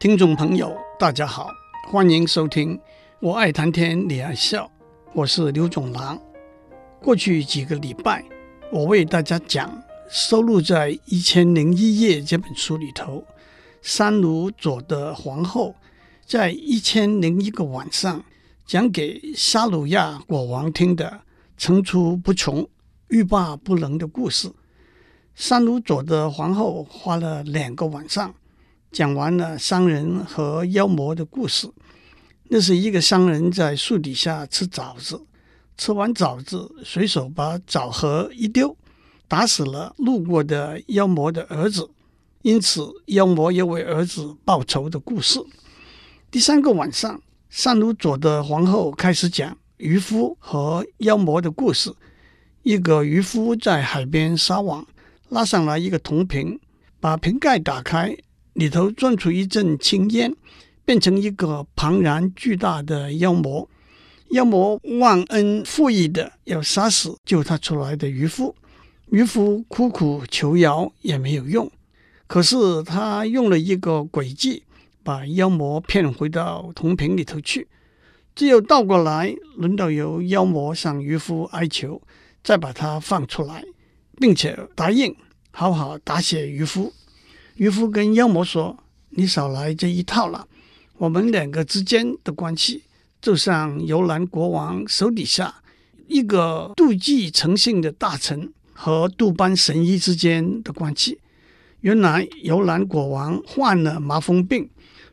听众朋友，大家好，欢迎收听。我爱谈天，你爱笑，我是刘总郎。过去几个礼拜，我为大家讲收录在《一千零一夜》这本书里头，三鲁佐的皇后在一千零一个晚上讲给沙鲁亚国王听的层出不穷、欲罢不能的故事。三鲁佐的皇后花了两个晚上讲完了商人和妖魔的故事。那是一个商人在树底下吃枣子，吃完枣子，随手把枣核一丢，打死了路过的妖魔的儿子，因此妖魔也为儿子报仇的故事。第三个晚上，三鲁佐的皇后开始讲渔夫和妖魔的故事。一个渔夫在海边撒网。拉上来一个铜瓶，把瓶盖打开，里头钻出一阵青烟，变成一个庞然巨大的妖魔。妖魔忘恩负义的要杀死救他出来的渔夫，渔夫苦苦求饶也没有用。可是他用了一个诡计，把妖魔骗回到铜瓶里头去。只有倒过来，轮到由妖魔向渔夫哀求，再把他放出来。并且答应好好答谢渔夫。渔夫跟妖魔说：“你少来这一套了。我们两个之间的关系，就像游兰国王手底下一个妒忌成性的大臣和杜班神医之间的关系。原来游兰国王患了麻风病，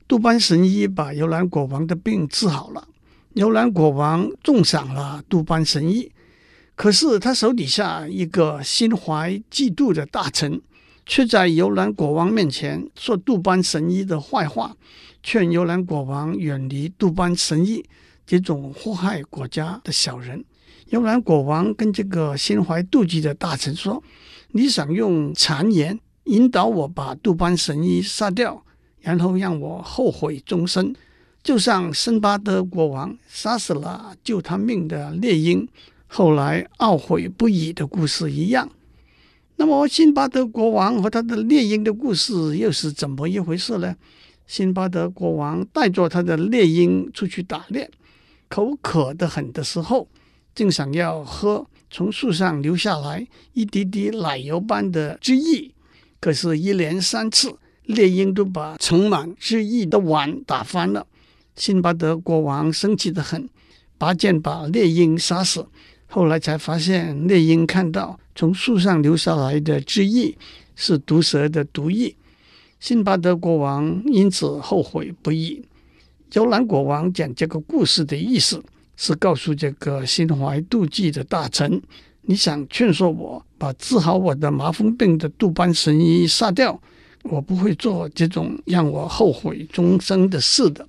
杜班神医把游兰国王的病治好了。游兰国王重赏了杜班神医。”可是他手底下一个心怀嫉妒的大臣，却在游兰国王面前说杜班神医的坏话，劝游兰国王远离杜班神医这种祸害国家的小人。游兰国王跟这个心怀妒忌的大臣说：“你想用谗言引导我把杜班神医杀掉，然后让我后悔终身，就像辛巴德国王杀死了救他命的猎鹰。”后来懊悔不已的故事一样，那么辛巴德国王和他的猎鹰的故事又是怎么一回事呢？辛巴德国王带着他的猎鹰出去打猎，口渴得很的时候，正想要喝从树上流下来一滴滴奶油般的汁液，可是，一连三次猎鹰都把盛满汁液的碗打翻了。辛巴德国王生气得很，拔剑把猎鹰杀死。后来才发现，猎鹰看到从树上流下来的汁液是毒蛇的毒液。辛巴德国王因此后悔不已。游兰国王讲这个故事的意思是告诉这个心怀妒忌的大臣：你想劝说我把治好我的麻风病的杜班神医杀掉，我不会做这种让我后悔终生的事的。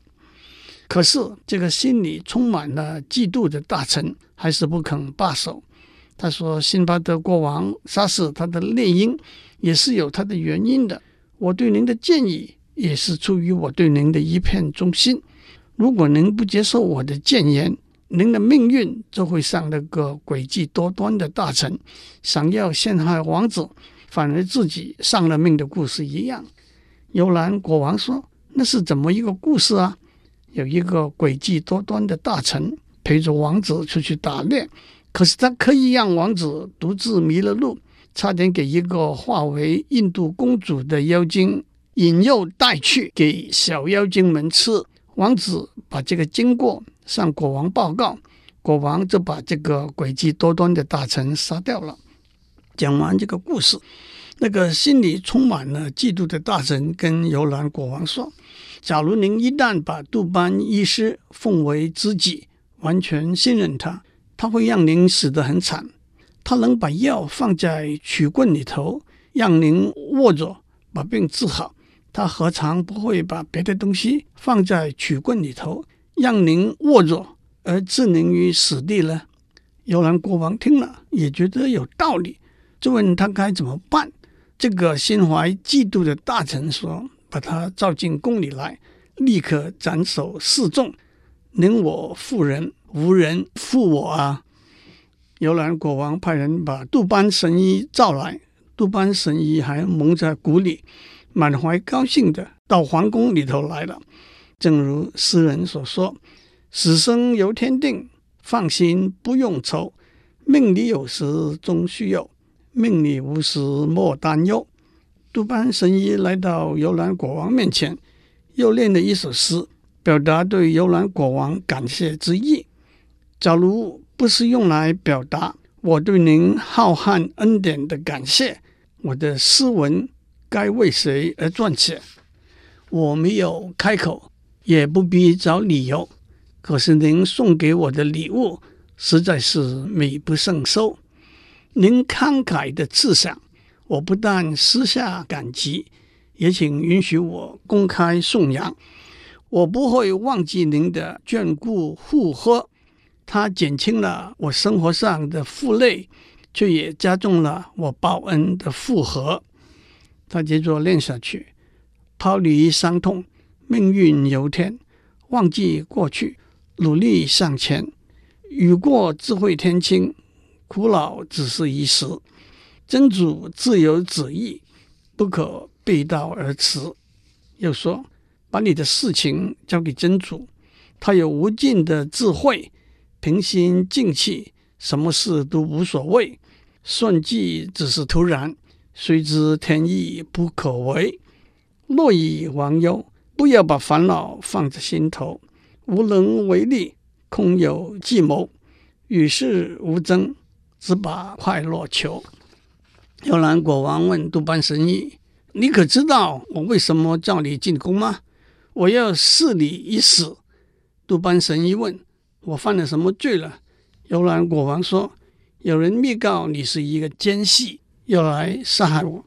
可是，这个心里充满了嫉妒的大臣还是不肯罢手。他说：“辛巴德国王杀死他的猎鹰，也是有他的原因的。我对您的建议，也是出于我对您的一片忠心。如果您不接受我的谏言，您的命运就会像那个诡计多端的大臣想要陷害王子，反而自己丧了命的故事一样。”游兰国王说：“那是怎么一个故事啊？”有一个诡计多端的大臣陪着王子出去打猎，可是他刻意让王子独自迷了路，差点给一个化为印度公主的妖精引诱带去给小妖精们吃。王子把这个经过向国王报告，国王就把这个诡计多端的大臣杀掉了。讲完这个故事，那个心里充满了嫉妒的大臣跟游兰国王说。假如您一旦把杜班医师奉为知己，完全信任他，他会让您死得很惨。他能把药放在曲棍里头，让您握着把病治好。他何尝不会把别的东西放在曲棍里头，让您握着而置您于死地呢？游兰国王听了也觉得有道理，就问他该怎么办。这个心怀嫉妒的大臣说。把他召进宫里来，立刻斩首示众。宁我负人，无人负我啊！游兰国王派人把杜班神医召来，杜班神医还蒙在鼓里，满怀高兴的到皇宫里头来了。正如诗人所说：“死生由天定，放心不用愁。命里有时终须有，命里无时莫担忧。”杜班神医来到游览国王面前，又念了一首诗，表达对游览国王感谢之意。假如不是用来表达我对您浩瀚恩典的感谢，我的诗文该为谁而撰写？我没有开口，也不必找理由。可是您送给我的礼物实在是美不胜收。您慷慨的赐赏。我不但私下感激，也请允许我公开颂扬。我不会忘记您的眷顾护贺，它减轻了我生活上的负累，却也加重了我报恩的负荷。他接着念下去：抛离伤痛，命运由天，忘记过去，努力向前。雨过自会天晴，苦恼只是一时。真主自有旨意，不可背道而驰。又说：“把你的事情交给真主，他有无尽的智慧，平心静气，什么事都无所谓。算计只是徒然，须知天意不可违。若以忘忧，不要把烦恼放在心头。无能为力，空有计谋，与世无争，只把快乐求。”幽兰国王问杜班神医：“你可知道我为什么叫你进宫吗？我要试你一试。”杜班神医问：“我犯了什么罪了？”幽兰国王说：“有人密告你是一个奸细，要来杀害我。”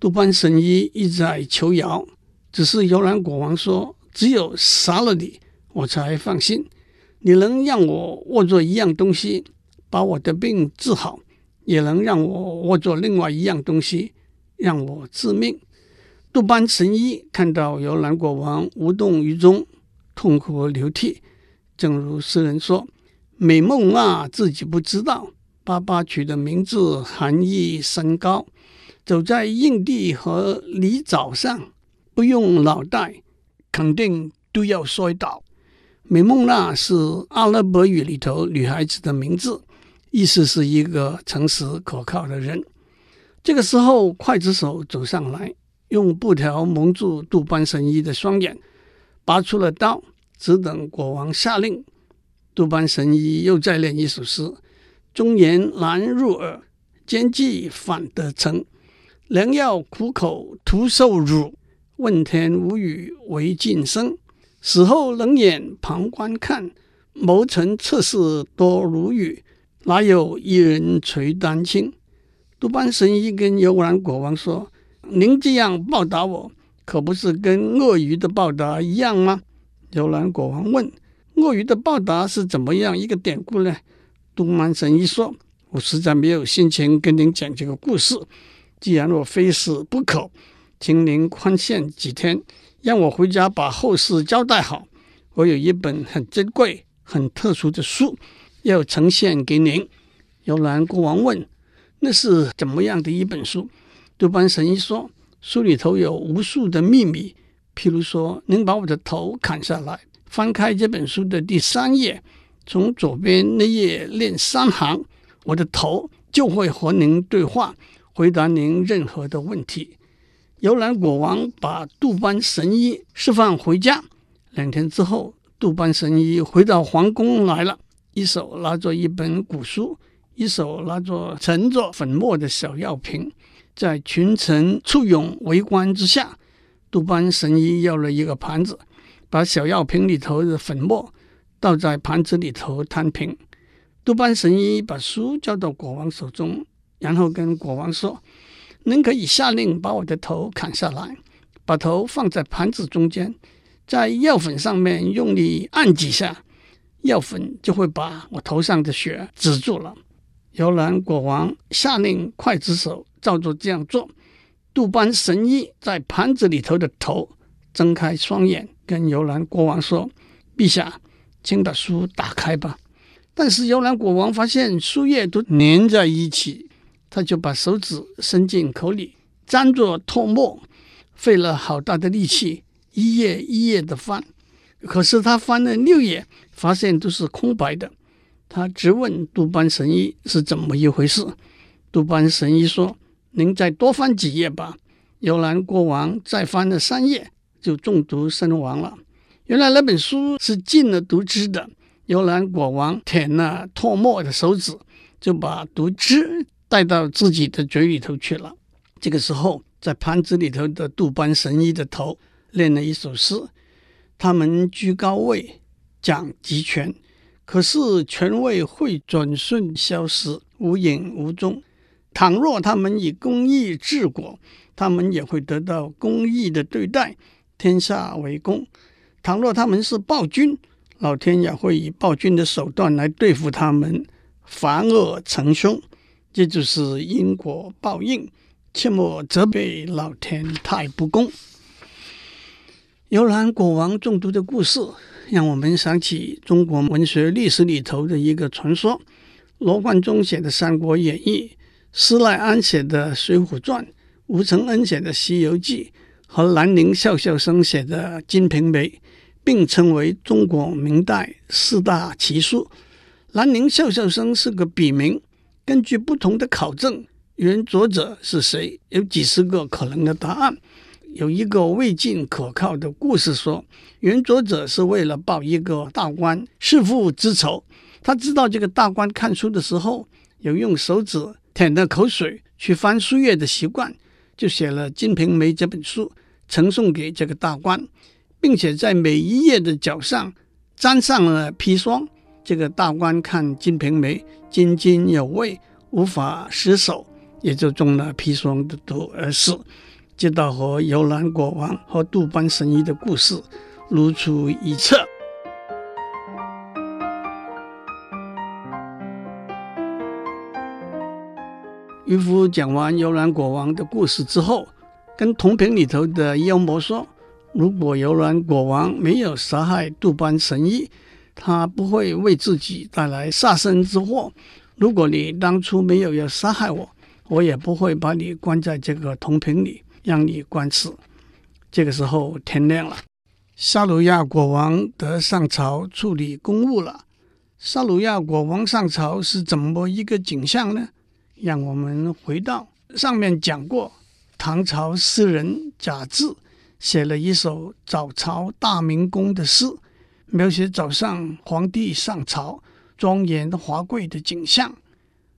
杜班神医一再求饶，只是幽兰国王说：“只有杀了你，我才放心。你能让我握着一样东西，把我的病治好。”也能让我握着另外一样东西，让我致命。杜班神医看到游览国王无动于衷，痛哭流涕。正如诗人说：“美梦娜自己不知道，爸爸取的名字含义深高。走在硬地和泥沼上，不用脑袋，肯定都要摔倒。”美梦娜是阿拉伯语里头女孩子的名字。意思是一个诚实可靠的人。这个时候，刽子手走上来，用布条蒙住杜班神医的双眼，拔出了刀，只等国王下令。杜班神医又再念一首诗：“忠言难入耳，奸计反得逞。良药苦口徒受辱，问天无语唯噤声。死后冷眼旁观看，谋臣侧室多如雨。”哪有一人垂丹青？杜班神医跟游兰国王说：“您这样报答我，可不是跟鳄鱼的报答一样吗？”游兰国王问：“鳄鱼的报答是怎么样一个典故呢？”杜班神医说：“我实在没有心情跟您讲这个故事。既然我非死不可，请您宽限几天，让我回家把后事交代好。我有一本很珍贵、很特殊的书。”要呈现给您。游览国王问：“那是怎么样的一本书？”杜班神医说：“书里头有无数的秘密。譬如说，您把我的头砍下来，翻开这本书的第三页，从左边那页念三行，我的头就会和您对话，回答您任何的问题。”游览国王把杜班神医释放回家。两天之后，杜班神医回到皇宫来了。一手拿着一本古书，一手拿着盛着粉末的小药瓶，在群臣簇拥围观之下，杜班神医要了一个盘子，把小药瓶里头的粉末倒在盘子里头摊平。杜班神医把书交到国王手中，然后跟国王说：“您可以下令把我的头砍下来，把头放在盘子中间，在药粉上面用力按几下。”药粉就会把我头上的血止住了。摇篮国王下令刽子手照着这样做。杜班神医在盘子里头的头睁开双眼，跟摇篮国王说：“陛下，请把书打开吧。”但是摇篮国王发现书页都粘在一起，他就把手指伸进口里沾着唾沫，费了好大的力气，一页一页的翻。可是他翻了六页，发现都是空白的。他直问杜班神医是怎么一回事。杜班神医说：“您再多翻几页吧。”摇篮国王再翻了三页，就中毒身亡了。原来那本书是禁了毒汁的。摇篮国王舔了唾沫的手指，就把毒汁带到自己的嘴里头去了。这个时候，在盘子里头的杜班神医的头念了一首诗。他们居高位，讲集权，可是权位会转瞬消失，无影无踪。倘若他们以公义治国，他们也会得到公义的对待，天下为公。倘若他们是暴君，老天也会以暴君的手段来对付他们，反恶成凶。这就是因果报应，切莫责备老天太不公。幽兰国王中毒的故事，让我们想起中国文学历史里头的一个传说：罗贯中写的《三国演义》，施耐庵写的《水浒传》，吴承恩写的《西游记》，和兰陵笑笑生写的《金瓶梅》，并称为中国明代四大奇书。兰陵笑笑生是个笔名，根据不同的考证，原作者是谁，有几十个可能的答案。有一个未尽可靠的故事说，原作者是为了报一个大官弑父之仇。他知道这个大官看书的时候有用手指舔着口水去翻书页的习惯，就写了《金瓶梅》这本书呈送给这个大官，并且在每一页的角上沾上了砒霜。这个大官看《金瓶梅》津津有味，无法失手，也就中了砒霜的毒而死。接到和幽兰国王和杜班神医的故事如出一辙。渔夫讲完幽兰国王的故事之后，跟铜瓶里头的妖魔说：“如果幽兰国王没有杀害杜班神医，他不会为自己带来杀身之祸。如果你当初没有要杀害我，我也不会把你关在这个铜瓶里。”让你观此。这个时候天亮了，沙鲁亚国王得上朝处理公务了。沙鲁亚国王上朝是怎么一个景象呢？让我们回到上面讲过，唐朝诗人贾至写了一首早朝大明宫的诗，描写早上皇帝上朝庄严华贵的景象。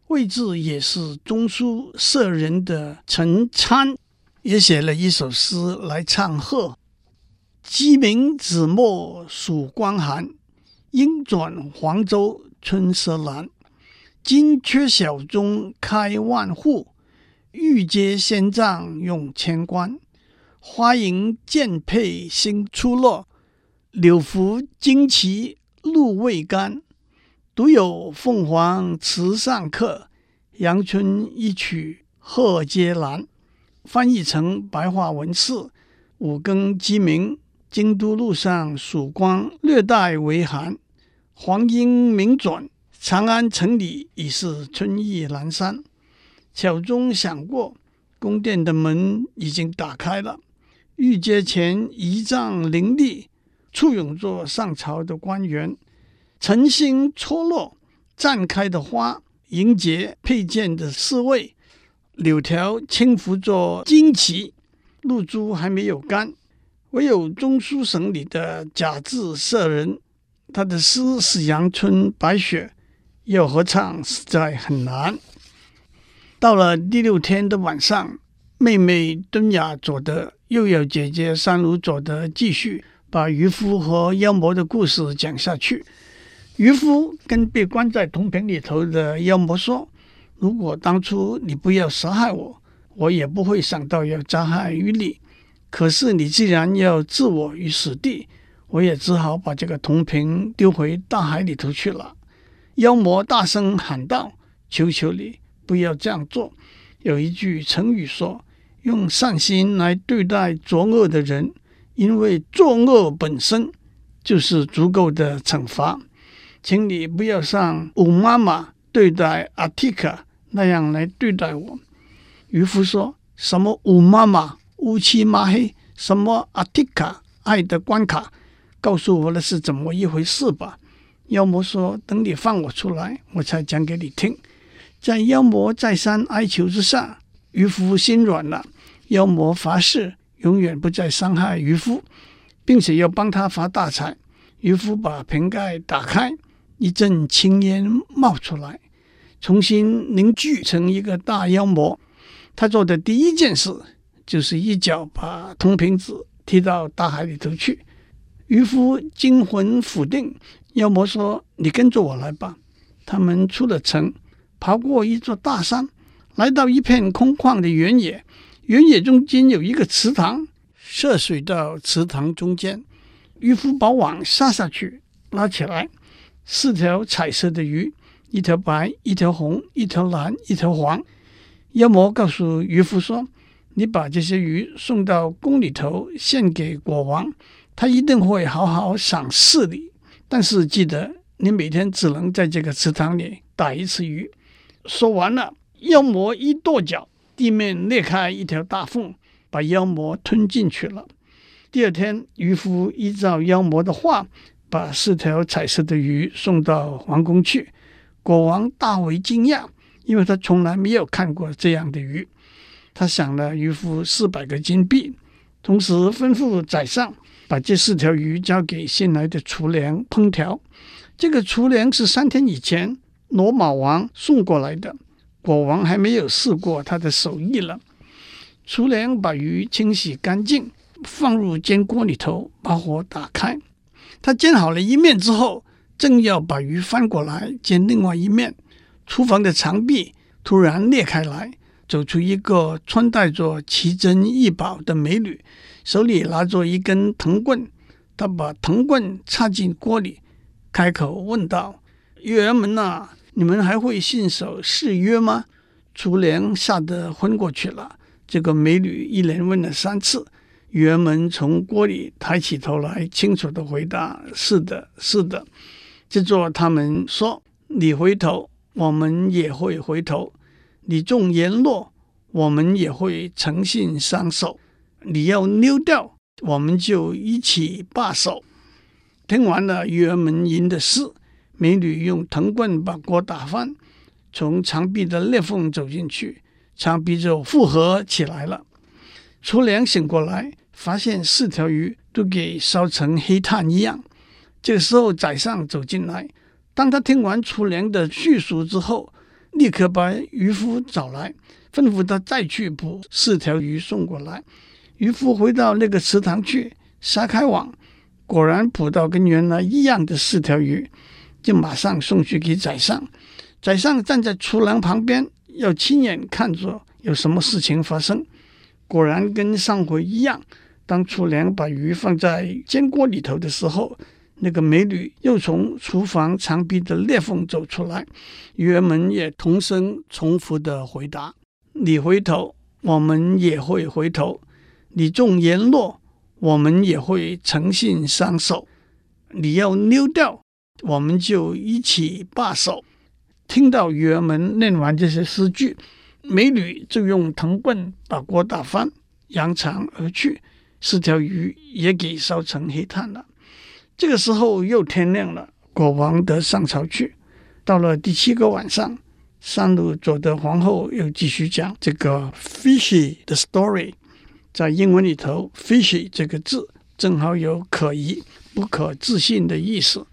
位置也是中书舍人的陈参。也写了一首诗来唱和：鸡鸣子墨曙光寒，鹰转黄州春色阑。金阙小钟开万户，玉阶仙帐用千官。花迎剑佩新出落，柳拂旌旗露未干。独有凤凰池上客，阳春一曲贺阶阑。翻译成白话文字：五更鸡鸣，京都路上曙光略带微寒；黄莺鸣转，长安城里已是春意阑珊。巧钟响过，宫殿的门已经打开了。御阶前仪仗林立，簇拥着上朝的官员。晨星错落，绽开的花迎接佩剑的侍卫。柳条轻拂着旌旗，露珠还没有干。唯有中书省里的贾至舍人，他的诗是阳春白雪，要合唱实在很难。到了第六天的晚上，妹妹敦雅佐德又要姐姐山鲁佐德继续把渔夫和妖魔的故事讲下去。渔夫跟被关在铜瓶里头的妖魔说。如果当初你不要杀害我，我也不会想到要加害于你。可是你既然要置我于死地，我也只好把这个铜瓶丢回大海里头去了。妖魔大声喊道：“求求你不要这样做！”有一句成语说：“用善心来对待作恶的人，因为作恶本身就是足够的惩罚。”请你不要像武妈妈对待阿提卡。那样来对待我，渔夫说什么“武妈妈”，乌漆抹黑，什么阿提卡爱的关卡，告诉我那是怎么一回事吧。妖魔说：“等你放我出来，我才讲给你听。”在妖魔再三哀求之下，渔夫心软了。妖魔发誓永远不再伤害渔夫，并且要帮他发大财。渔夫把瓶盖打开，一阵青烟冒出来，重新凝聚成一个大妖魔。他做的第一件事就是一脚把铜瓶子踢到大海里头去。渔夫惊魂甫定，妖魔说：“你跟着我来吧。”他们出了城。爬过一座大山，来到一片空旷的原野。原野中间有一个池塘，涉水到池塘中间。渔夫把网撒下去，拉起来，四条彩色的鱼，一条白，一条红，一条蓝，一条黄。妖魔告诉渔夫说：“你把这些鱼送到宫里头献给国王，他一定会好好赏赐你。但是记得，你每天只能在这个池塘里打一次鱼。”说完了，妖魔一跺脚，地面裂开一条大缝，把妖魔吞进去了。第二天，渔夫依照妖魔的话，把四条彩色的鱼送到皇宫去。国王大为惊讶，因为他从来没有看过这样的鱼。他赏了渔夫四百个金币，同时吩咐宰相把这四条鱼交给新来的厨娘烹调。这个厨娘是三天以前。罗马王送过来的，国王还没有试过他的手艺了。厨娘把鱼清洗干净，放入煎锅里头，把火打开。他煎好了一面之后，正要把鱼翻过来煎另外一面，厨房的墙壁突然裂开来，走出一个穿戴着奇珍异宝的美女，手里拿着一根藤棍。她把藤棍插进锅里，开口问道：“鱼儿们呐！”你们还会信守誓约吗？厨娘吓得昏过去了。这个美女一连问了三次，鱼儿们从锅里抬起头来，清楚地回答：“是的，是的。”接着他们说：“你回头，我们也会回头；你纵言落，我们也会诚信相守；你要溜掉，我们就一起罢手。”听完了鱼儿们吟的诗。美女用藤棍把锅打翻，从墙壁的裂缝走进去，墙壁就复合起来了。厨娘醒过来，发现四条鱼都给烧成黑炭一样。这时候，宰相走进来，当他听完厨娘的叙述之后，立刻把渔夫找来，吩咐他再去捕四条鱼送过来。渔夫回到那个池塘去，撒开网，果然捕到跟原来一样的四条鱼。就马上送去给宰相，宰相站在厨娘旁边，要亲眼看着有什么事情发生。果然跟上回一样，当厨娘把鱼放在煎锅里头的时候，那个美女又从厨房墙壁的裂缝走出来，鱼儿们也同声重复的回答：“你回头，我们也会回头；你纵言落，我们也会诚信相守；你要溜掉。”我们就一起罢手。听到鱼儿们念完这些诗句，美女就用藤棍把锅打翻，扬长而去。四条鱼也给烧成黑炭了。这个时候又天亮了，国王得上朝去。到了第七个晚上，山鲁佐德皇后又继续讲这个 fishy 的 story。在英文里头，fishy 这个字正好有可疑、不可置信的意思。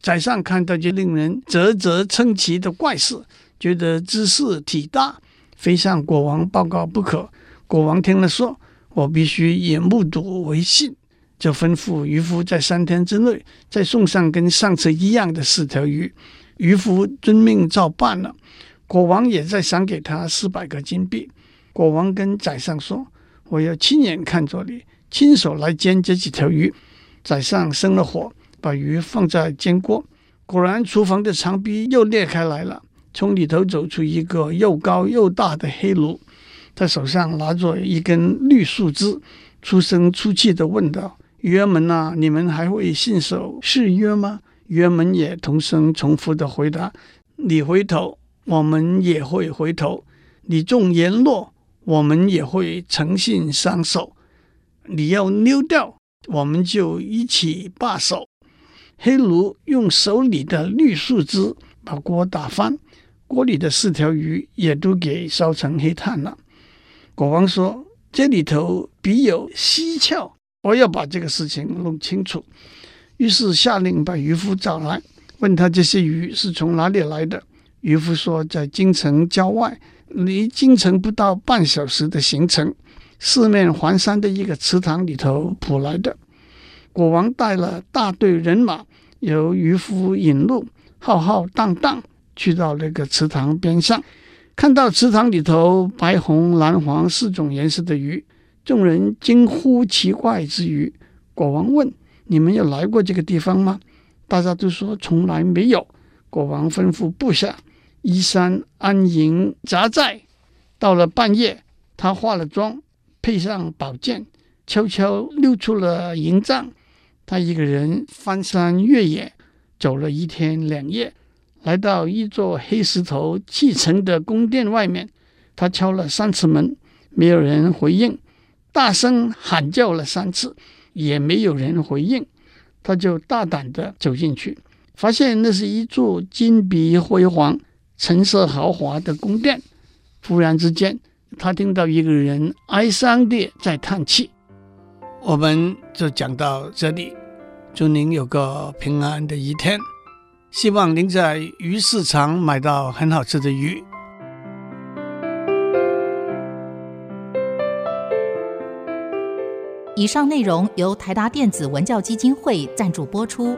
宰相看到这令人啧啧称奇的怪事，觉得兹事体大，非向国王报告不可。国王听了说：“我必须以目睹为信。”就吩咐渔夫在三天之内再送上跟上次一样的四条鱼。渔夫遵命照办了。国王也再赏给他四百个金币。国王跟宰相说：“我要亲眼看着你，亲手来煎这几条鱼。”宰相生了火。把鱼放在煎锅，果然厨房的墙壁又裂开来了，从里头走出一个又高又大的黑奴，他手上拿着一根绿树枝，粗声粗气地问道：“约门呐、你们还会信守誓约吗？”约门也同声重复的回答：“你回头，我们也会回头；你纵言落，我们也会诚信相守。你要溜掉，我们就一起罢手。黑奴用手里的绿树枝把锅打翻，锅里的四条鱼也都给烧成黑炭了。国王说：“这里头必有蹊跷，我要把这个事情弄清楚。”于是下令把渔夫找来，问他这些鱼是从哪里来的。渔夫说：“在京城郊外，离京城不到半小时的行程，四面环山的一个池塘里头捕来的。”国王带了大队人马，由渔夫引路，浩浩荡荡去到那个池塘边上，看到池塘里头白、红、蓝、黄四种颜色的鱼，众人惊呼奇怪之余，国王问：“你们有来过这个地方吗？”大家都说：“从来没有。”国王吩咐部下依山安营扎寨。到了半夜，他化了妆，配上宝剑，悄悄溜出了营帐。他一个人翻山越野，走了一天两夜，来到一座黑石头砌成的宫殿外面。他敲了三次门，没有人回应；大声喊叫了三次，也没有人回应。他就大胆地走进去，发现那是一座金碧辉煌、陈设豪华的宫殿。忽然之间，他听到一个人哀伤地在叹气。我们就讲到这里。祝您有个平安的一天，希望您在鱼市场买到很好吃的鱼。以上内容由台达电子文教基金会赞助播出。